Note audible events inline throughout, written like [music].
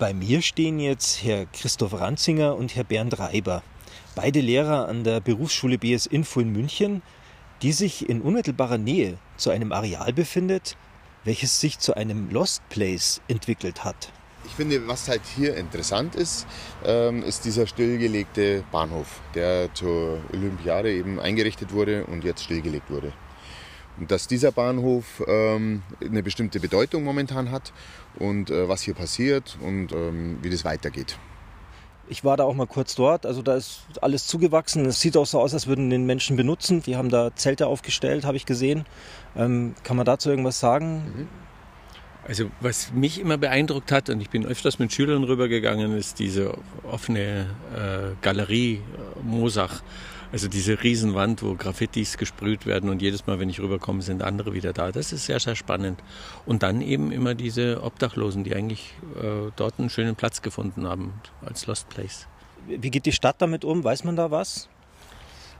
Bei mir stehen jetzt Herr Christoph Ranzinger und Herr Bernd Reiber, beide Lehrer an der Berufsschule BS Info in München, die sich in unmittelbarer Nähe zu einem Areal befindet, welches sich zu einem Lost Place entwickelt hat. Ich finde, was halt hier interessant ist, ähm, ist dieser stillgelegte Bahnhof, der zur Olympiade eben eingerichtet wurde und jetzt stillgelegt wurde. Und dass dieser Bahnhof ähm, eine bestimmte Bedeutung momentan hat und äh, was hier passiert und ähm, wie das weitergeht. Ich war da auch mal kurz dort. Also da ist alles zugewachsen. Es sieht auch so aus, als würden den Menschen benutzen. Die haben da Zelte aufgestellt, habe ich gesehen. Ähm, kann man dazu irgendwas sagen? Mhm. Also was mich immer beeindruckt hat, und ich bin öfters mit Schülern rübergegangen, ist diese offene äh, Galerie äh, Mosach. Also diese Riesenwand, wo Graffitis gesprüht werden und jedes Mal, wenn ich rüberkomme, sind andere wieder da. Das ist sehr, sehr spannend. Und dann eben immer diese Obdachlosen, die eigentlich äh, dort einen schönen Platz gefunden haben als Lost Place. Wie geht die Stadt damit um? Weiß man da was?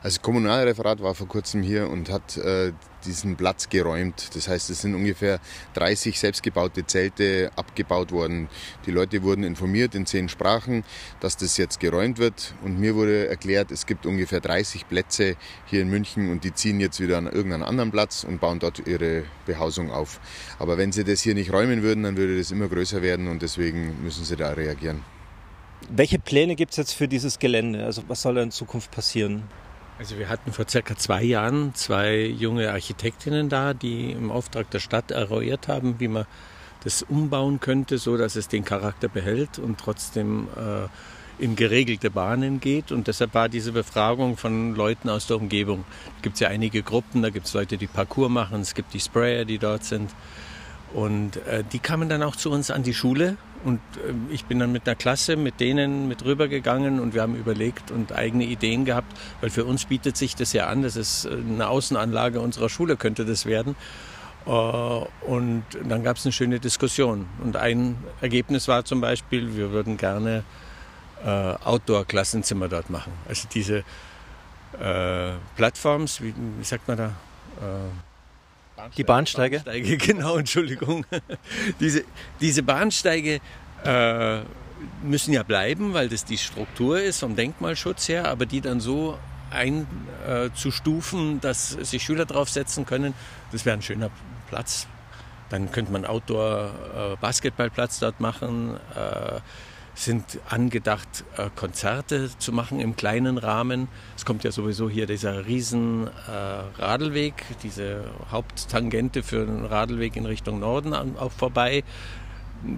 Also das Kommunalreferat war vor kurzem hier und hat äh, diesen Platz geräumt. Das heißt, es sind ungefähr 30 selbstgebaute Zelte abgebaut worden. Die Leute wurden informiert in zehn Sprachen, dass das jetzt geräumt wird. Und mir wurde erklärt, es gibt ungefähr 30 Plätze hier in München und die ziehen jetzt wieder an irgendeinen anderen Platz und bauen dort ihre Behausung auf. Aber wenn sie das hier nicht räumen würden, dann würde das immer größer werden und deswegen müssen sie da reagieren. Welche Pläne gibt es jetzt für dieses Gelände? Also was soll da in Zukunft passieren? Also wir hatten vor circa zwei Jahren zwei junge Architektinnen da, die im Auftrag der Stadt eruiert haben, wie man das umbauen könnte, so dass es den Charakter behält und trotzdem äh, in geregelte Bahnen geht. Und deshalb war diese Befragung von Leuten aus der Umgebung. Da gibt es ja einige Gruppen, da gibt es Leute, die Parcours machen, es gibt die Sprayer, die dort sind. Und äh, die kamen dann auch zu uns an die Schule und äh, ich bin dann mit einer Klasse, mit denen mit rübergegangen und wir haben überlegt und eigene Ideen gehabt, weil für uns bietet sich das ja an, das ist äh, eine Außenanlage unserer Schule, könnte das werden. Äh, und dann gab es eine schöne Diskussion. Und ein Ergebnis war zum Beispiel, wir würden gerne äh, Outdoor-Klassenzimmer dort machen. Also diese Plattforms, wie, sagt man da? Die Bahnsteige? Bahnsteige, [laughs] genau, Entschuldigung. [laughs] diese, diese Bahnsteige äh, müssen ja bleiben, weil das die Struktur ist vom Denkmalschutz her, aber die dann so einzustufen, äh, dass sich Schüler draufsetzen können, das wäre ein schöner Platz. Dann könnte man Outdoor-Basketballplatz äh, dort machen. Äh, sind angedacht, äh, Konzerte zu machen im kleinen Rahmen. Es kommt ja sowieso hier dieser riesen äh, Radlweg, diese Haupttangente für den Radlweg in Richtung Norden auch vorbei.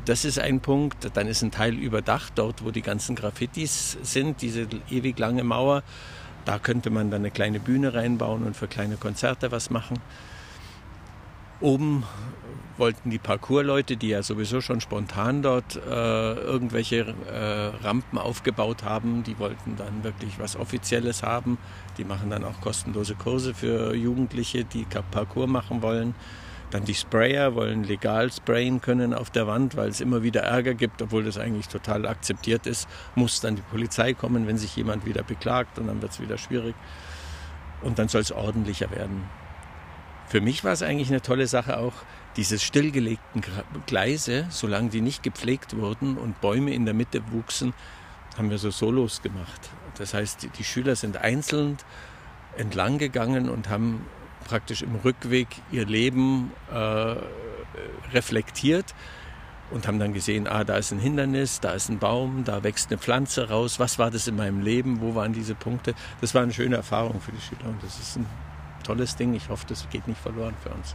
Das ist ein Punkt. Dann ist ein Teil überdacht, dort wo die ganzen Graffitis sind, diese ewig lange Mauer. Da könnte man dann eine kleine Bühne reinbauen und für kleine Konzerte was machen. Oben wollten die Parkour-Leute, die ja sowieso schon spontan dort äh, irgendwelche äh, Rampen aufgebaut haben, die wollten dann wirklich was Offizielles haben. Die machen dann auch kostenlose Kurse für Jugendliche, die Parkour machen wollen. Dann die Sprayer wollen legal sprayen können auf der Wand, weil es immer wieder Ärger gibt, obwohl das eigentlich total akzeptiert ist. Muss dann die Polizei kommen, wenn sich jemand wieder beklagt und dann wird es wieder schwierig. Und dann soll es ordentlicher werden. Für mich war es eigentlich eine tolle Sache auch, diese stillgelegten Gleise, solange die nicht gepflegt wurden und Bäume in der Mitte wuchsen, haben wir so Solos gemacht. Das heißt, die Schüler sind einzeln entlang gegangen und haben praktisch im Rückweg ihr Leben äh, reflektiert und haben dann gesehen, ah, da ist ein Hindernis, da ist ein Baum, da wächst eine Pflanze raus. Was war das in meinem Leben? Wo waren diese Punkte? Das war eine schöne Erfahrung für die Schüler und das ist ein tolles Ding. Ich hoffe, das geht nicht verloren für uns.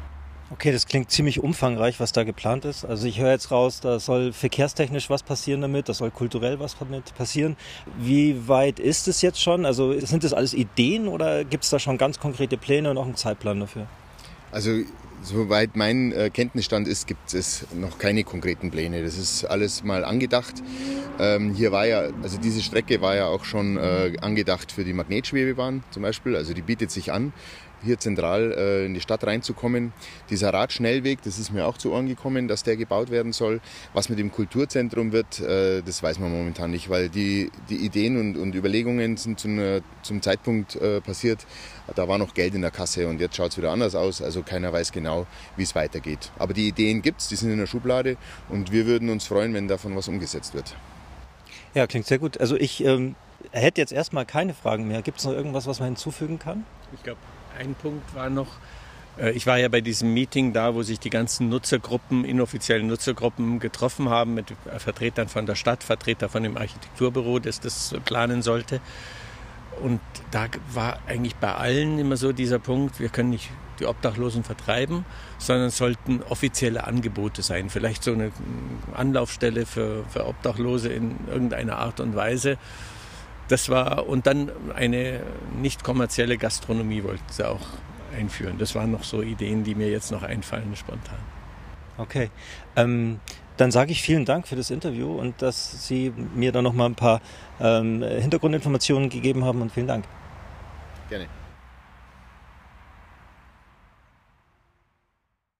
Okay, das klingt ziemlich umfangreich, was da geplant ist. Also ich höre jetzt raus, da soll verkehrstechnisch was passieren damit, da soll kulturell was damit passieren. Wie weit ist es jetzt schon? Also sind das alles Ideen oder gibt es da schon ganz konkrete Pläne und auch einen Zeitplan dafür? Also soweit mein äh, Kenntnisstand ist, gibt es noch keine konkreten Pläne. Das ist alles mal angedacht. Ähm, hier war ja, also diese Strecke war ja auch schon äh, angedacht für die Magnetschwebebahn zum Beispiel. Also die bietet sich an. hier zentral äh, in die Stadt reinzukommen. Dieser Radschnellweg, das ist mir auch zu Ohren gekommen, dass der gebaut werden soll. Was mit dem Kulturzentrum wird, äh, das weiß man momentan nicht, weil die, die Ideen und, und Überlegungen sind zu zum Zeitpunkt äh, passiert, da war noch Geld in der Kasse und jetzt schaut es wieder anders aus. Also keiner weiß genau, wie es weitergeht. Aber die Ideen gibt es, die sind in der Schublade und wir würden uns freuen, wenn davon was umgesetzt wird. Ja, klingt sehr gut. Also ich ähm, hätte jetzt erstmal keine Fragen mehr. Gibt es noch irgendwas, was man hinzufügen kann? Ich glaube, ein Punkt war noch, äh, ich war ja bei diesem Meeting da, wo sich die ganzen Nutzergruppen, inoffiziellen Nutzergruppen getroffen haben mit Vertretern von der Stadt, Vertreter von dem Architekturbüro, das das planen sollte. Und da war eigentlich bei allen immer so dieser Punkt, wir können nicht die Obdachlosen vertreiben, sondern sollten offizielle Angebote sein. Vielleicht so eine Anlaufstelle für, für Obdachlose in irgendeiner Art und Weise. Das war, und dann eine nicht kommerzielle Gastronomie wollten sie auch einführen. Das waren noch so Ideen, die mir jetzt noch einfallen spontan. Okay. Ähm, dann sage ich vielen Dank für das Interview und dass Sie mir da noch mal ein paar ähm, Hintergrundinformationen gegeben haben und vielen Dank. Gerne.